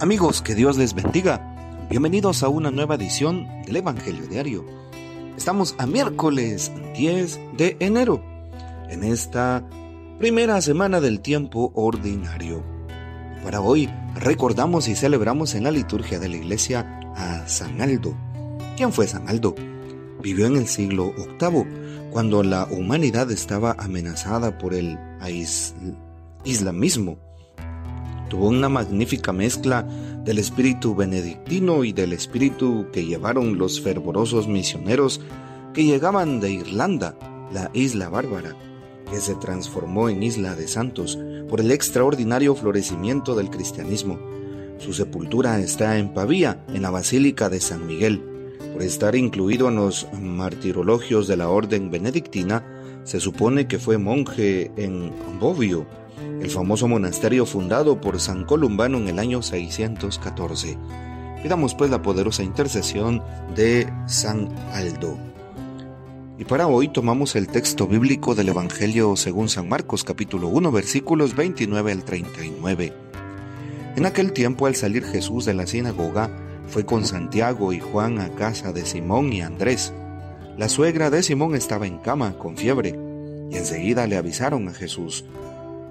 Amigos, que Dios les bendiga. Bienvenidos a una nueva edición del Evangelio Diario. Estamos a miércoles 10 de enero, en esta primera semana del tiempo ordinario. Para hoy recordamos y celebramos en la liturgia de la iglesia a San Aldo. ¿Quién fue San Aldo? Vivió en el siglo VIII, cuando la humanidad estaba amenazada por el islamismo tuvo una magnífica mezcla del espíritu benedictino y del espíritu que llevaron los fervorosos misioneros que llegaban de Irlanda, la isla bárbara, que se transformó en isla de santos por el extraordinario florecimiento del cristianismo. Su sepultura está en Pavía, en la Basílica de San Miguel. Por estar incluido en los martirologios de la orden benedictina, se supone que fue monje en Bobbio, el famoso monasterio fundado por San Columbano en el año 614. Pidamos pues la poderosa intercesión de San Aldo. Y para hoy tomamos el texto bíblico del Evangelio según San Marcos capítulo 1 versículos 29 al 39. En aquel tiempo al salir Jesús de la sinagoga, fue con Santiago y Juan a casa de Simón y Andrés. La suegra de Simón estaba en cama con fiebre, y enseguida le avisaron a Jesús.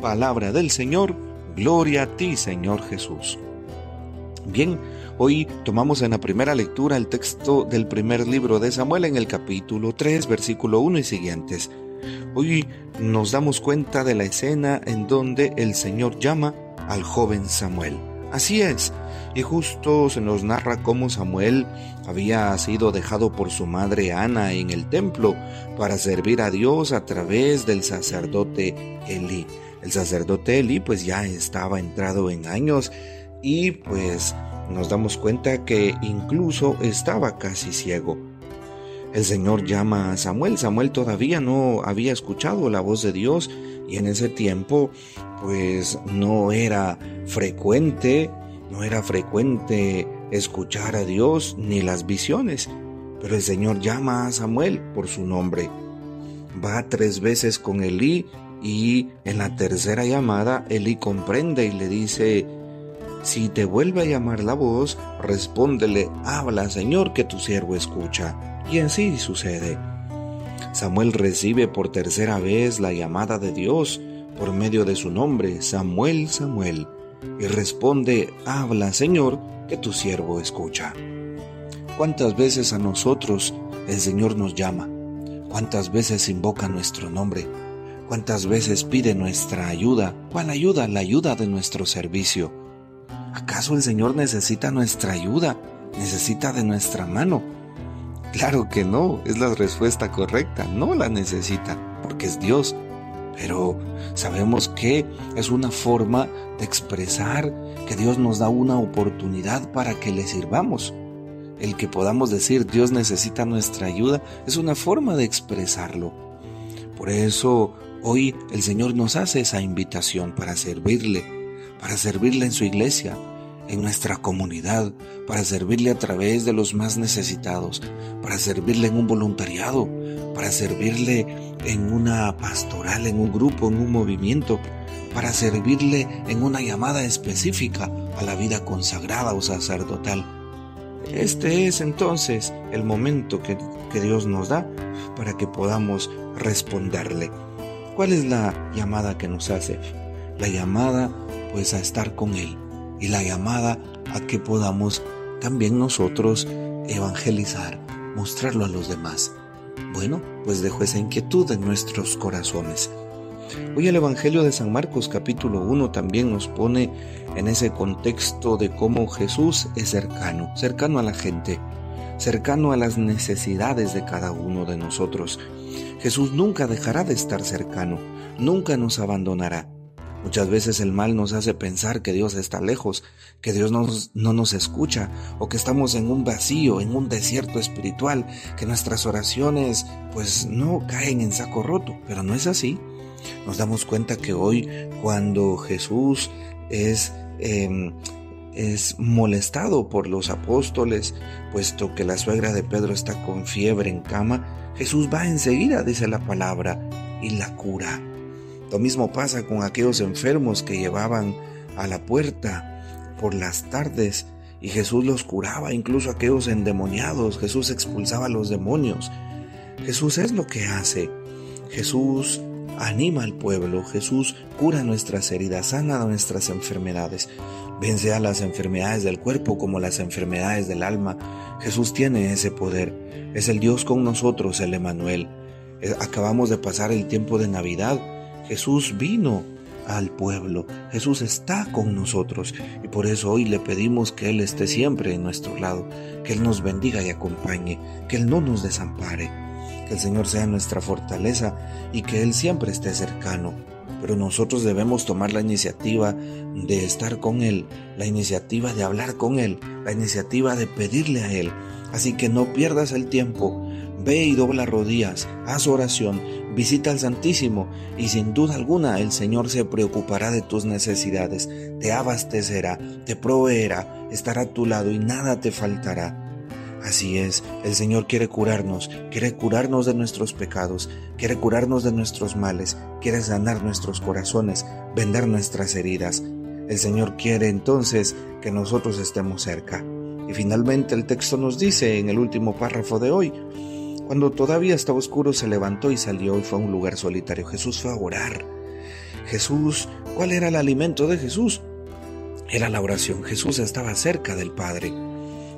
Palabra del Señor, gloria a ti Señor Jesús. Bien, hoy tomamos en la primera lectura el texto del primer libro de Samuel en el capítulo 3, versículo 1 y siguientes. Hoy nos damos cuenta de la escena en donde el Señor llama al joven Samuel. Así es, y justo se nos narra cómo Samuel había sido dejado por su madre Ana en el templo para servir a Dios a través del sacerdote Elí. El sacerdote Eli pues ya estaba entrado en años y pues nos damos cuenta que incluso estaba casi ciego. El Señor llama a Samuel. Samuel todavía no había escuchado la voz de Dios y en ese tiempo pues no era frecuente, no era frecuente escuchar a Dios ni las visiones. Pero el Señor llama a Samuel por su nombre. Va tres veces con Elí y en la tercera llamada, Eli comprende y le dice, si te vuelve a llamar la voz, respóndele, habla Señor que tu siervo escucha. Y así sucede. Samuel recibe por tercera vez la llamada de Dios por medio de su nombre, Samuel, Samuel, y responde, habla Señor que tu siervo escucha. ¿Cuántas veces a nosotros el Señor nos llama? ¿Cuántas veces invoca nuestro nombre? ¿Cuántas veces pide nuestra ayuda? ¿Cuál ayuda? La ayuda de nuestro servicio. ¿Acaso el Señor necesita nuestra ayuda? ¿Necesita de nuestra mano? Claro que no, es la respuesta correcta, no la necesita, porque es Dios. Pero sabemos que es una forma de expresar que Dios nos da una oportunidad para que le sirvamos. El que podamos decir Dios necesita nuestra ayuda es una forma de expresarlo. Por eso Hoy el Señor nos hace esa invitación para servirle, para servirle en su iglesia, en nuestra comunidad, para servirle a través de los más necesitados, para servirle en un voluntariado, para servirle en una pastoral, en un grupo, en un movimiento, para servirle en una llamada específica a la vida consagrada o sacerdotal. Este es entonces el momento que, que Dios nos da para que podamos responderle. ¿Cuál es la llamada que nos hace? La llamada pues a estar con Él y la llamada a que podamos también nosotros evangelizar, mostrarlo a los demás. Bueno, pues dejo esa inquietud en nuestros corazones. Hoy el Evangelio de San Marcos capítulo 1 también nos pone en ese contexto de cómo Jesús es cercano, cercano a la gente, cercano a las necesidades de cada uno de nosotros. Jesús nunca dejará de estar cercano, nunca nos abandonará. Muchas veces el mal nos hace pensar que Dios está lejos, que Dios no nos escucha o que estamos en un vacío, en un desierto espiritual, que nuestras oraciones pues no caen en saco roto, pero no es así. Nos damos cuenta que hoy cuando Jesús es... Em, es molestado por los apóstoles, puesto que la suegra de Pedro está con fiebre en cama, Jesús va enseguida, dice la palabra, y la cura. Lo mismo pasa con aquellos enfermos que llevaban a la puerta por las tardes y Jesús los curaba, incluso aquellos endemoniados, Jesús expulsaba a los demonios. Jesús es lo que hace. Jesús anima al pueblo, Jesús cura nuestras heridas, sana nuestras enfermedades, vence a las enfermedades del cuerpo como las enfermedades del alma. Jesús tiene ese poder, es el Dios con nosotros, el Emanuel. Acabamos de pasar el tiempo de Navidad Jesús vino al pueblo. Jesús está con nosotros y por eso hoy le pedimos que Él esté siempre en nuestro lado, que Él nos bendiga y acompañe, que Él no nos desampare, que el Señor sea nuestra fortaleza y que Él siempre esté cercano. Pero nosotros debemos tomar la iniciativa de estar con Él, la iniciativa de hablar con Él, la iniciativa de pedirle a Él. Así que no pierdas el tiempo, Ve y dobla rodillas, haz oración, visita al Santísimo y sin duda alguna el Señor se preocupará de tus necesidades, te abastecerá, te proveerá, estará a tu lado y nada te faltará. Así es, el Señor quiere curarnos, quiere curarnos de nuestros pecados, quiere curarnos de nuestros males, quiere sanar nuestros corazones, vender nuestras heridas. El Señor quiere entonces que nosotros estemos cerca. Y finalmente el texto nos dice en el último párrafo de hoy, cuando todavía estaba oscuro se levantó y salió y fue a un lugar solitario. Jesús fue a orar. Jesús, ¿cuál era el alimento de Jesús? Era la oración. Jesús estaba cerca del Padre.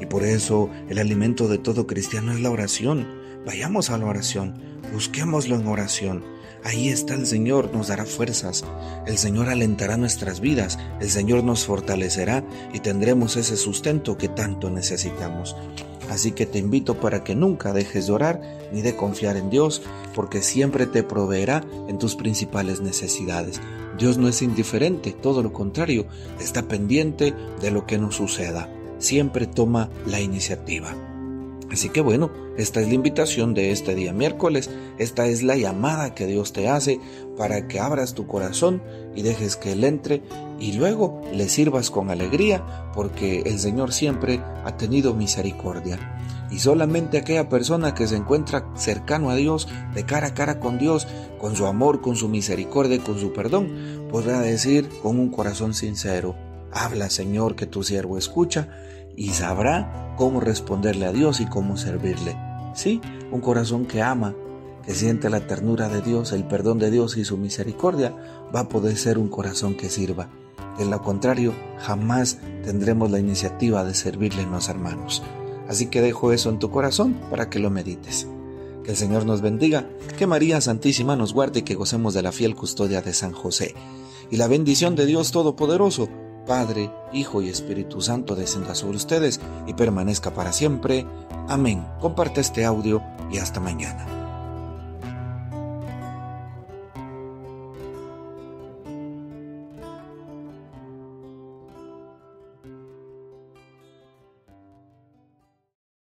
Y por eso el alimento de todo cristiano es la oración. Vayamos a la oración, busquémoslo en oración. Ahí está el Señor, nos dará fuerzas. El Señor alentará nuestras vidas, el Señor nos fortalecerá y tendremos ese sustento que tanto necesitamos. Así que te invito para que nunca dejes de orar ni de confiar en Dios, porque siempre te proveerá en tus principales necesidades. Dios no es indiferente, todo lo contrario, está pendiente de lo que nos suceda. Siempre toma la iniciativa. Así que bueno, esta es la invitación de este día miércoles, esta es la llamada que Dios te hace para que abras tu corazón y dejes que Él entre y luego le sirvas con alegría porque el Señor siempre ha tenido misericordia. Y solamente aquella persona que se encuentra cercano a Dios, de cara a cara con Dios, con su amor, con su misericordia, con su perdón, podrá decir con un corazón sincero, habla Señor que tu siervo escucha y sabrá cómo responderle a Dios y cómo servirle. Sí, un corazón que ama, que siente la ternura de Dios, el perdón de Dios y su misericordia, va a poder ser un corazón que sirva. De lo contrario, jamás tendremos la iniciativa de servirle a los hermanos. Así que dejo eso en tu corazón para que lo medites. Que el Señor nos bendiga, que María Santísima nos guarde y que gocemos de la fiel custodia de San José. Y la bendición de Dios Todopoderoso, Padre, Hijo y Espíritu Santo descienda sobre ustedes y permanezca para siempre. Amén. Comparte este audio y hasta mañana.